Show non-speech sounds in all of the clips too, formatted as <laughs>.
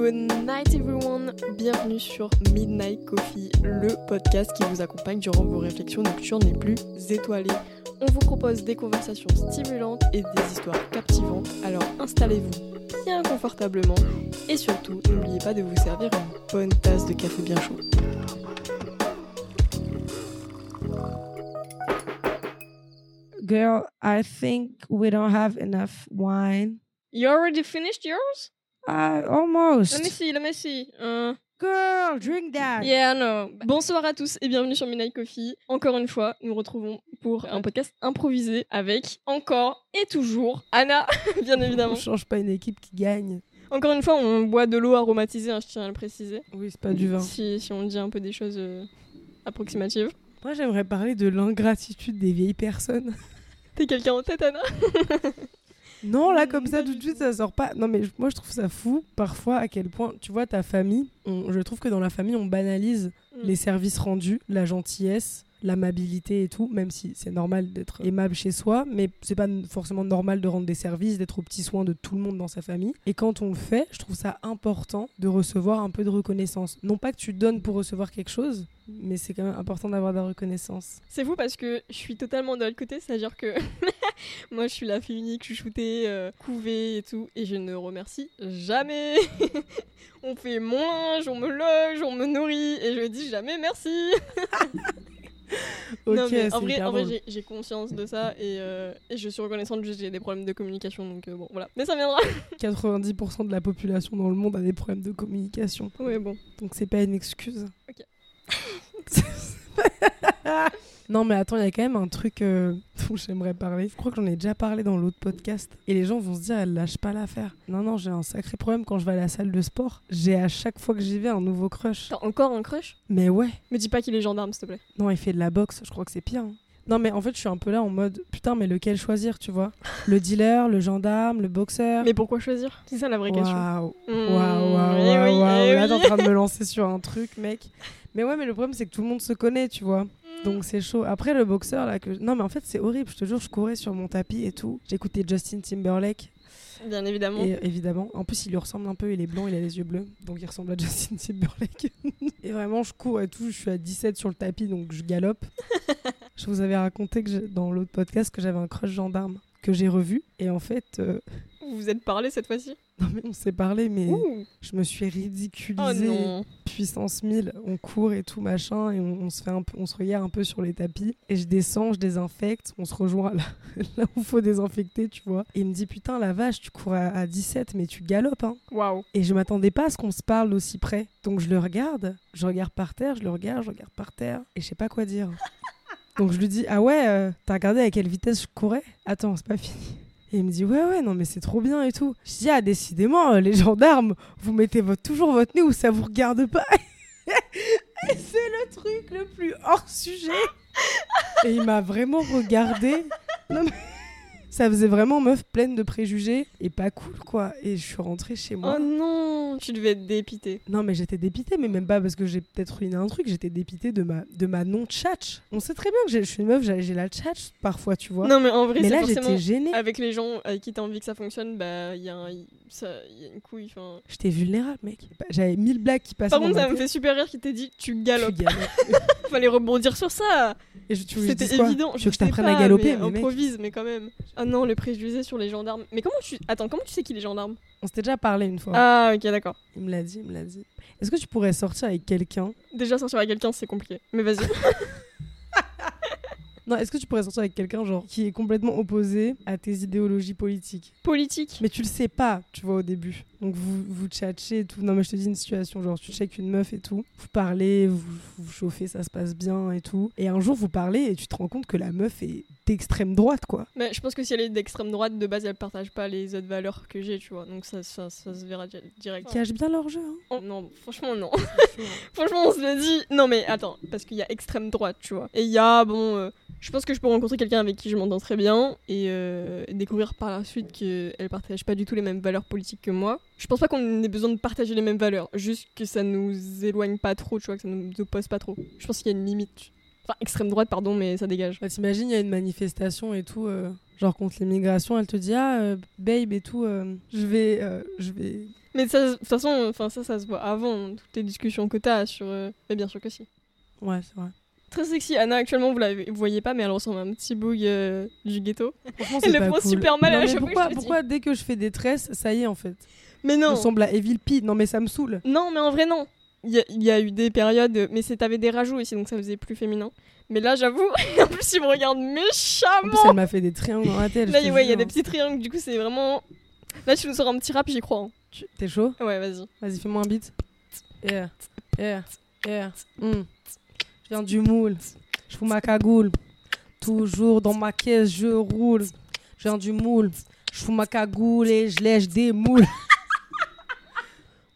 Good night everyone, bienvenue sur Midnight Coffee, le podcast qui vous accompagne durant vos réflexions nocturnes les plus étoilées. On vous propose des conversations stimulantes et des histoires captivantes, alors installez-vous bien confortablement et surtout n'oubliez pas de vous servir une bonne tasse de café bien chaud. Girl, I think we don't have enough wine. You already finished yours? Uh, almost. Let me see, let me see. Uh, Girl, drink that. Yeah, no. Bonsoir à tous et bienvenue sur Midnight Coffee. Encore une fois, nous nous retrouvons pour un podcast improvisé avec encore et toujours Anna, <laughs> bien évidemment. On change pas une équipe qui gagne. Encore une fois, on boit de l'eau aromatisée, hein, je tiens à le préciser. Oui, c'est pas du vin. Si, si on dit un peu des choses euh, approximatives. Moi, j'aimerais parler de l'ingratitude des vieilles personnes. <laughs> T'es quelqu'un en tête, Anna? <laughs> Non, là, comme Mm, ça, tout de suite, ça sort pas. Non, mais moi, je trouve ça fou, parfois, à quel point, tu vois, ta famille, on- je trouve que dans la famille, on banalise Mm. les services rendus, la gentillesse, l'amabilité et tout, même si c'est normal d'être aimable chez soi, mais c'est pas forcément normal de rendre des services, d'être aux petits soins de tout le monde dans sa famille. Et quand on le fait, je trouve ça important de recevoir un peu de reconnaissance. Non pas que tu donnes pour recevoir quelque chose, mais c'est quand même important d'avoir de la reconnaissance. C'est fou parce que je suis totalement de l'autre côté, c'est-à-dire que <laughs> <laughs> moi je suis la fille unique, chouchoutée, euh, couvée et tout, et je ne remercie jamais. <laughs> on fait mon linge, on me loge, on me nourrit, et je dis jamais merci. <laughs> Mais en vrai, j'ai- j'ai conscience de ça, et, euh, et je suis reconnaissante, juste j'ai des problèmes de communication, donc euh, bon, voilà. Mais ça viendra. 90% de la population dans le monde a des problèmes de communication. ouais, bon. Donc c'est pas une excuse. Ok. Non mais attends, il y a quand même un truc euh, <laughs> dont j'aimerais parler. Je crois que j'en ai déjà parlé dans l'autre podcast. Et les gens vont se dire, elle lâche pas l'affaire. Non, non, j'ai un sacré problème quand je vais à la salle de sport. J'ai à chaque fois que j'y vais un nouveau crush. T'as encore un crush? Mais ouais. Me dis pas qu'il est gendarme, s'il te plaît. Non, il fait de la boxe, je crois que c'est pire. hein. Non mais en fait, je suis un peu là en mode, putain, mais lequel choisir, tu vois? Le dealer, le gendarme, le boxeur Mais pourquoi choisir? C'est ça la vraie question. Waouh. Mmh, Waouh, waouh, eh waouh, eh Là, t'es en train de me <laughs> lancer sur un truc, mec. Mais ouais, mais le problème, c'est que tout le monde se connaît, tu vois. Donc c'est chaud. Après, le boxeur, là, que. Non, mais en fait, c'est horrible. Je te jure, je courais sur mon tapis et tout. J'écoutais Justin Timberlake. Bien évidemment. Et évidemment, en plus, il lui ressemble un peu. Il est blanc, il a les yeux bleus. Donc il ressemble à <laughs> Justin Timberlake. <laughs> et vraiment, je cours et tout. Je suis à 17 sur le tapis, donc je galope. <laughs> je vous avais raconté que dans l'autre podcast que j'avais un crush gendarme que j'ai revu. Et en fait, euh, Vous vous êtes parlé cette fois-ci? Non, mais on s'est parlé, mais. Ouh. Je me suis Oh ridiculisée, non. puissance 1000, on court et tout machin, et on, on se fait un peu, on se regarde un peu sur les tapis, et je descends, je désinfecte, on se rejoint là, <laughs> là où faut désinfecter, tu vois. Et il me dit putain la vache, tu cours à, à 17, mais tu galopes, hein. Waouh. Et je m'attendais pas à ce qu'on se parle d'aussi près, donc je le regarde, je regarde par terre, je le regarde, je regarde par terre, et je sais pas quoi dire. Donc je lui dis ah ouais, euh, t'as regardé à quelle vitesse je courais? Attends, c'est pas fini. Et il me dit ouais ouais non mais c'est trop bien et tout. Je dis ah décidément euh, les gendarmes vous mettez toujours votre nez où ça vous regarde pas? <laughs> Et c'est le truc le plus hors sujet. Et il m'a vraiment regardé. Ça faisait vraiment meuf pleine de préjugés et pas cool quoi. Et je suis rentrée chez moi. Oh non, tu devais être dépité. Non mais j'étais dépitée, mais même pas parce que j'ai peut-être ruiné un truc, j'étais dépitée de ma, de ma non-tchatch. On sait très bien que je suis une meuf, j'ai la tchatch parfois, tu vois. Non mais en vrai, mais là j'étais gênée. avec les gens avec qui t'as envie que ça fonctionne, bah il y, y- a une couille. Enfin. J'étais vulnérable, mec. J'avais mille blagues qui passaient Par contre, ça me fait super rire qu'il t'ait dit tu Tu galopes. galopes. <laughs> Fallait rebondir sur ça. Je, je C'était évident. Tu veux que je t'apprenne à galoper, mais mais mec improvise, mais quand même. Ah non, le préjugé sur les gendarmes. Mais comment tu attends Comment tu sais qu'il est gendarme? On s'était déjà parlé une fois. Ah ok d'accord. Il me l'a dit, il me l'a dit. Est-ce que tu pourrais sortir avec quelqu'un? Déjà sortir avec quelqu'un c'est compliqué. Mais vas-y. <laughs> Non, est-ce que tu pourrais sortir avec quelqu'un genre qui est complètement opposé à tes idéologies politiques? Politique. Mais tu le sais pas, tu vois, au début. Donc vous, vous tchatchez et tout. Non, mais je te dis une situation, genre tu check une meuf et tout. Vous parlez, vous vous chauffez, ça se passe bien et tout. Et un jour, vous parlez et tu te rends compte que la meuf est d'extrême droite, quoi. Mais je pense que si elle est d'extrême droite, de base elle partage pas les autres valeurs que j'ai, tu vois. Donc ça, ça, ça se verra di- direct. Qui cachent bien leur jeu, hein. Non, franchement non. <laughs> franchement on se le dit. Non mais attends, parce qu'il y a extrême droite, tu vois. Et il y a, bon, euh, je pense que je peux rencontrer quelqu'un avec qui je m'entends très bien et euh, découvrir par la suite qu'elle partage pas du tout les mêmes valeurs politiques que moi. Je pense pas qu'on ait besoin de partager les mêmes valeurs, juste que ça nous éloigne pas trop, tu vois, que ça nous oppose pas trop. Je pense qu'il y a une limite. Enfin, extrême droite, pardon, mais ça dégage. Bah, T'imagines, il y a une manifestation et tout, euh, genre contre l'immigration, elle te dit Ah, euh, babe et tout, euh, je vais. je vais. Mais de toute façon, enfin, ça, ça se voit avant, toutes les discussions que t'as sur. Mais bien sûr que si. Ouais, c'est vrai. Très sexy. Anna, actuellement, vous la vous voyez pas, mais elle ressemble à un petit boug du ghetto. Franchement, Elle le prend cool. super mal à Non, que pourquoi, je pourquoi dès que je fais des tresses, ça y est en fait Mais non ressemble à Evil P. Non, mais ça me saoule. Non, mais en vrai, non. Il y, a- il y a eu des périodes, mais t'avais des rajouts aussi, donc ça faisait plus féminin. Mais là, j'avoue, <laughs> en plus, il me regarde En plus, méchamment. elle m'a fait des triangles dans la tête. Là, ouais, il y a des petits triangles, du coup, c'est vraiment. Là, tu nous sors un petit rap, j'y crois. hein. Tu- T'es chaud? Ouais, vas-y. Vas-y, fais-moi un beat. Yeah, yeah, yeah. mm. Je viens du moule. Je fous ma cagoule. Toujours dans ma caisse, je roule. Je viens du moule. Je fous ma cagoule et je lèche des moules. <laughs>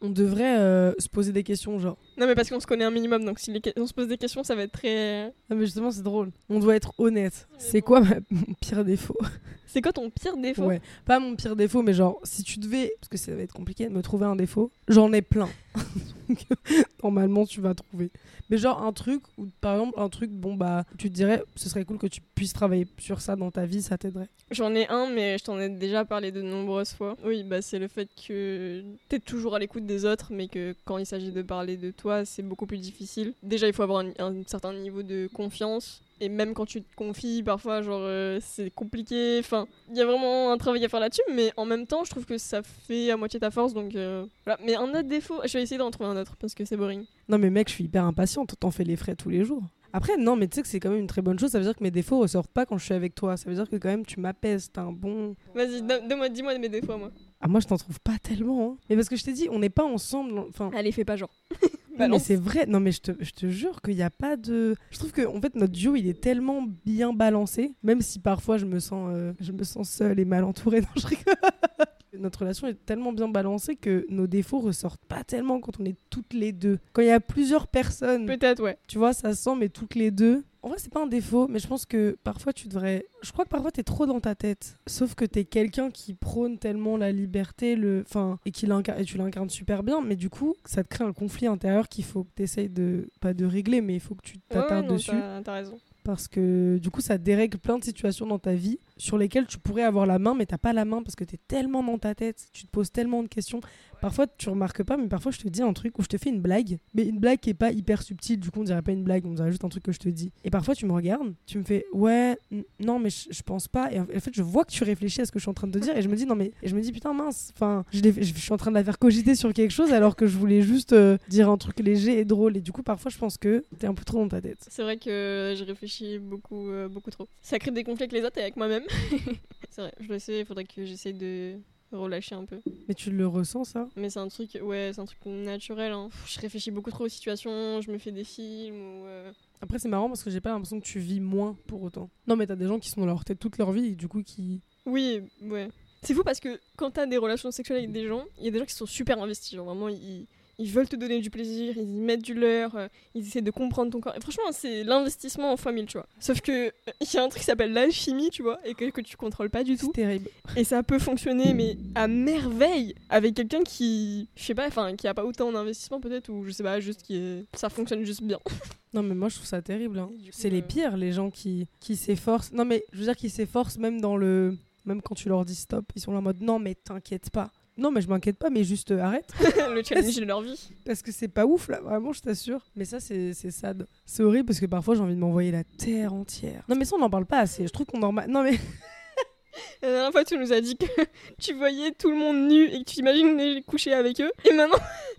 On devrait euh, se poser des questions, genre. Non, mais parce qu'on se connaît un minimum, donc si les on se pose des questions, ça va être très. Non, mais justement, c'est drôle. On doit être honnête. C'est quoi ma- <laughs> mon pire défaut? C'est quoi ton pire défaut? Ouais. Pas mon pire défaut, mais genre, si tu devais, parce que ça va être compliqué de me trouver un défaut, j'en ai plein. <laughs> <laughs> Normalement, tu vas trouver. Mais genre, un truc, ou par exemple, un truc, bon, bah, tu te dirais, ce serait cool que tu puisses travailler sur ça dans ta vie, ça t'aiderait. J'en ai un, mais je t'en ai déjà parlé de nombreuses fois. Oui, bah c'est le fait que t'es toujours à l'écoute des autres, mais que quand il s'agit de parler de toi, c'est beaucoup plus difficile. Déjà, il faut avoir un certain niveau de confiance. Et même quand tu te confies, parfois, genre, euh, c'est compliqué. Enfin, il y a vraiment un travail à faire là-dessus, mais en même temps, je trouve que ça fait à moitié ta force, donc euh, voilà. Mais un autre défaut, je vais essayer d'en trouver un autre, parce que c'est boring. Non, mais mec, je suis hyper impatiente, t'en fais les frais tous les jours. Après, non, mais tu sais que c'est quand même une très bonne chose, ça veut dire que mes défauts ressortent pas quand je suis avec toi. Ça veut dire que quand même, tu m'apaises, t'as un bon. Vas-y, donne- donne-moi, dis-moi mes défauts, moi. Ah, moi, je t'en trouve pas tellement, hein. Mais parce que je t'ai dit, on n'est pas ensemble, enfin. Allez, fais pas genre. <laughs> Non, mais c'est vrai, non mais je te, je te jure qu'il n'y a pas de... Je trouve que en fait notre duo il est tellement bien balancé, même si parfois je me sens, euh, je me sens seule et mal entourée. <laughs> Non, je rigole. Notre relation est tellement bien balancée que nos défauts ressortent pas tellement quand on est toutes les deux. Quand il y a plusieurs personnes, Peut-être, ouais. tu vois, ça se sent, mais toutes les deux. En vrai, c'est pas un défaut, mais je pense que parfois tu devrais. Je crois que parfois t'es trop dans ta tête. Sauf que t'es quelqu'un qui prône tellement la liberté, le. Enfin, et, qui et tu l'incarnes super bien, mais du coup, ça te crée un conflit intérieur qu'il faut que t'essayes de. Pas de régler, mais il faut que tu Ouais, ouais, t'attardes non, dessus. t'as t'as raison. Parce que du coup, ça dérègle plein de situations dans ta vie sur lesquelles tu pourrais avoir la main, mais t'as pas la main parce que t'es tellement dans ta tête, tu te poses tellement de questions. Parfois, tu remarques pas, mais parfois, je te dis un truc ou je te fais une blague, mais une blague qui est pas hyper subtile, du coup, on dirait pas une blague, on dirait juste un truc que je te dis. Et parfois, tu me regardes, tu me fais ouais, non, mais je, pense pas. Et en fait, je vois que tu réfléchis à ce que je suis en train de te dire, et je me dis non, mais et je me dis putain, mince, enfin, je suis en train de la faire cogiter sur quelque chose alors que je voulais juste euh, dire un truc léger et drôle. Et du coup, parfois, je pense que t'es un peu trop dans ta tête. C'est vrai que je réfléchis beaucoup, euh, beaucoup trop. Ça crée des conflits avec les autres et avec moi-même. <laughs> c'est vrai, je le sais, il faudrait que j'essaye de relâcher un peu. Mais tu le ressens, ça? Mais c'est un truc, ouais, c'est un truc naturel. hein. Je réfléchis beaucoup trop aux situations, je me fais des films ou. euh, Après, c'est marrant parce que j'ai pas l'impression que tu vis moins pour autant. Non, mais t'as des gens qui sont dans leur tête toute leur vie et du coup qui. Oui, ouais. C'est fou parce que quand t'as des relations sexuelles avec des gens, il y a des gens qui sont super investis. Genre vraiment, ils, ils veulent te donner du plaisir, ils y mettent du leur, euh, ils essaient de comprendre ton corps. Et franchement, c'est l'investissement en fois mille, tu vois. Sauf que euh, il y a un truc qui s'appelle l'alchimie, tu vois, et que, que tu contrôles pas du tout. C'est terrible. Et ça peut fonctionner, mais à merveille, avec quelqu'un qui, je sais pas, enfin, qui a pas autant d'investissement peut-être, ou je sais pas, juste qui est... ça fonctionne juste bien. <laughs> Non, mais moi je trouve ça terrible. hein. C'est les euh, pires, les gens qui, qui s'efforcent. Non, mais je veux dire, qui s'efforcent même dans le. Même quand tu leur dis stop, ils sont là en mode non, mais t'inquiète pas. Non, mais je m'inquiète pas, mais juste euh, arrête. <laughs> le challenge de leur vie. Parce que c'est pas ouf là, vraiment, je t'assure. Mais ça, c'est sad. C'est horrible parce que parfois j'ai envie de m'envoyer la terre entière. Non, mais ça, on n'en parle pas assez. Je trouve qu'on en. Non, mais. <laughs> La dernière fois, tu nous as dit que <laughs> tu voyais tout le monde nu et que tu imagines coucher avec eux. Et maintenant,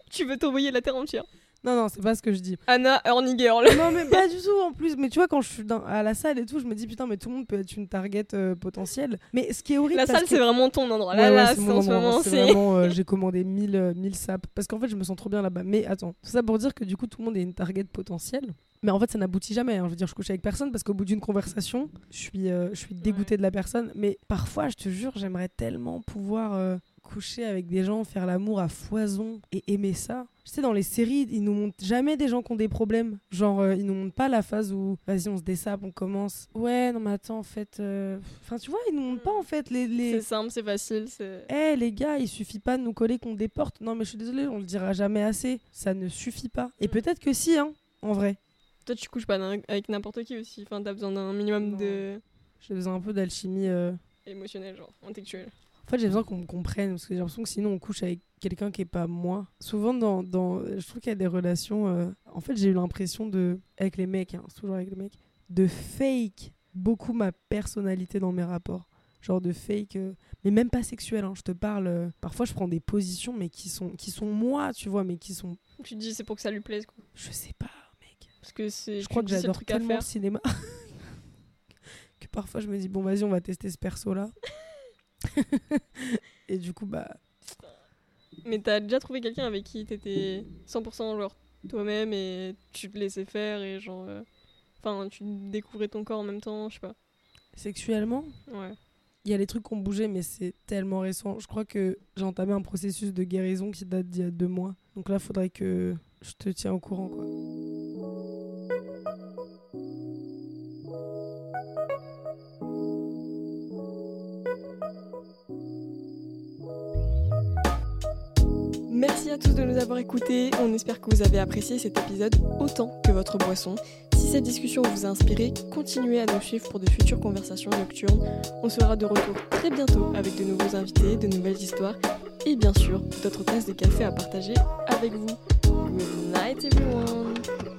tu veux t'envoyer la terre entière. Non, non, c'est pas ce que je dis. Anna, horny girl. non mais pas du tout en plus mais tu vois quand je suis dans- à la salle et tout je me dis putain mais tout le monde peut être une target euh, potentielle mais ce qui est horrible La salle, que- c'est vraiment ton endroit. Ouais, Là, ouais, c'est en ce moment, c'est vraiment euh, <laughs> j'ai commandé 1000 euh, 1000 sapes parce qu'en fait je me sens trop bien là-bas mais attends tout ça pour dire que du coup tout le monde est une target potentielle mais en fait ça n'aboutit jamais hein. je veux dire je couche avec personne parce qu'au bout d'une conversation je suis euh, je suis dégoûtée de la personne mais parfois je te jure j'aimerais tellement pouvoir euh, coucher avec des gens faire l'amour à foison et aimer ça tu sais dans les séries ils nous montrent jamais des gens qui ont des problèmes genre euh, ils nous montrent pas la phase où vas-y on se dessape on commence ouais non mais attends en fait euh, enfin tu vois ils nous montrent pas en fait les, les... C'est simple, c'est facile. c'est... Eh les gars, il suffit pas de nous coller qu'on déporte. Non mais je suis désolée, on le dira jamais assez. Ça ne suffit pas. Et Mm. peut-être que si, hein, en vrai. toi, tu couches pas avec n'importe qui aussi. Enfin, t'as besoin d'un minimum Non. de J'ai besoin un peu d'alchimie. euh. émotionnel, genre intellectuel. En fait, j'ai besoin qu'on me comprenne parce que j'ai l'impression que sinon on couche avec quelqu'un qui est pas moi. Souvent, dans, dans je trouve qu'il y a des relations. euh, En fait, j'ai eu l'impression de, avec les mecs, hein, toujours avec les mecs, de fake beaucoup ma personnalité dans mes rapports. Genre de fake, euh, mais même pas sexuel. hein, je te parle. euh, parfois, je prends des positions, mais qui sont, qui sont moi, tu vois, mais qui sont. Tu te dis, c'est pour que ça lui plaise, quoi. Je sais pas, mec. Parce que c'est. Je crois que j'adore tellement le cinéma <laughs> que parfois je me dis bon vas-y on va tester ce perso là. <laughs> et du coup bah Mais t'as déjà trouvé quelqu'un avec qui t'étais 100% genre toi-même et tu te laissais faire et genre. euh, Enfin, tu découvrais ton corps en même temps, je sais pas. sexuellement? Ouais. il y a des trucs qui ont bougé mais c'est tellement récent. Je crois que j'ai entamé un processus de guérison qui date d'il y a deux mois. Donc là faudrait que je te tiens au courant quoi. Tous de nous avoir écoutés. On espère que vous avez apprécié cet épisode autant que votre boisson. Si cette discussion vous a inspiré, continuez à nous suivre pour de futures conversations nocturnes. On sera de retour très bientôt avec de nouveaux invités, de nouvelles histoires et bien sûr d'autres tasses de café à partager avec vous. Good night everyone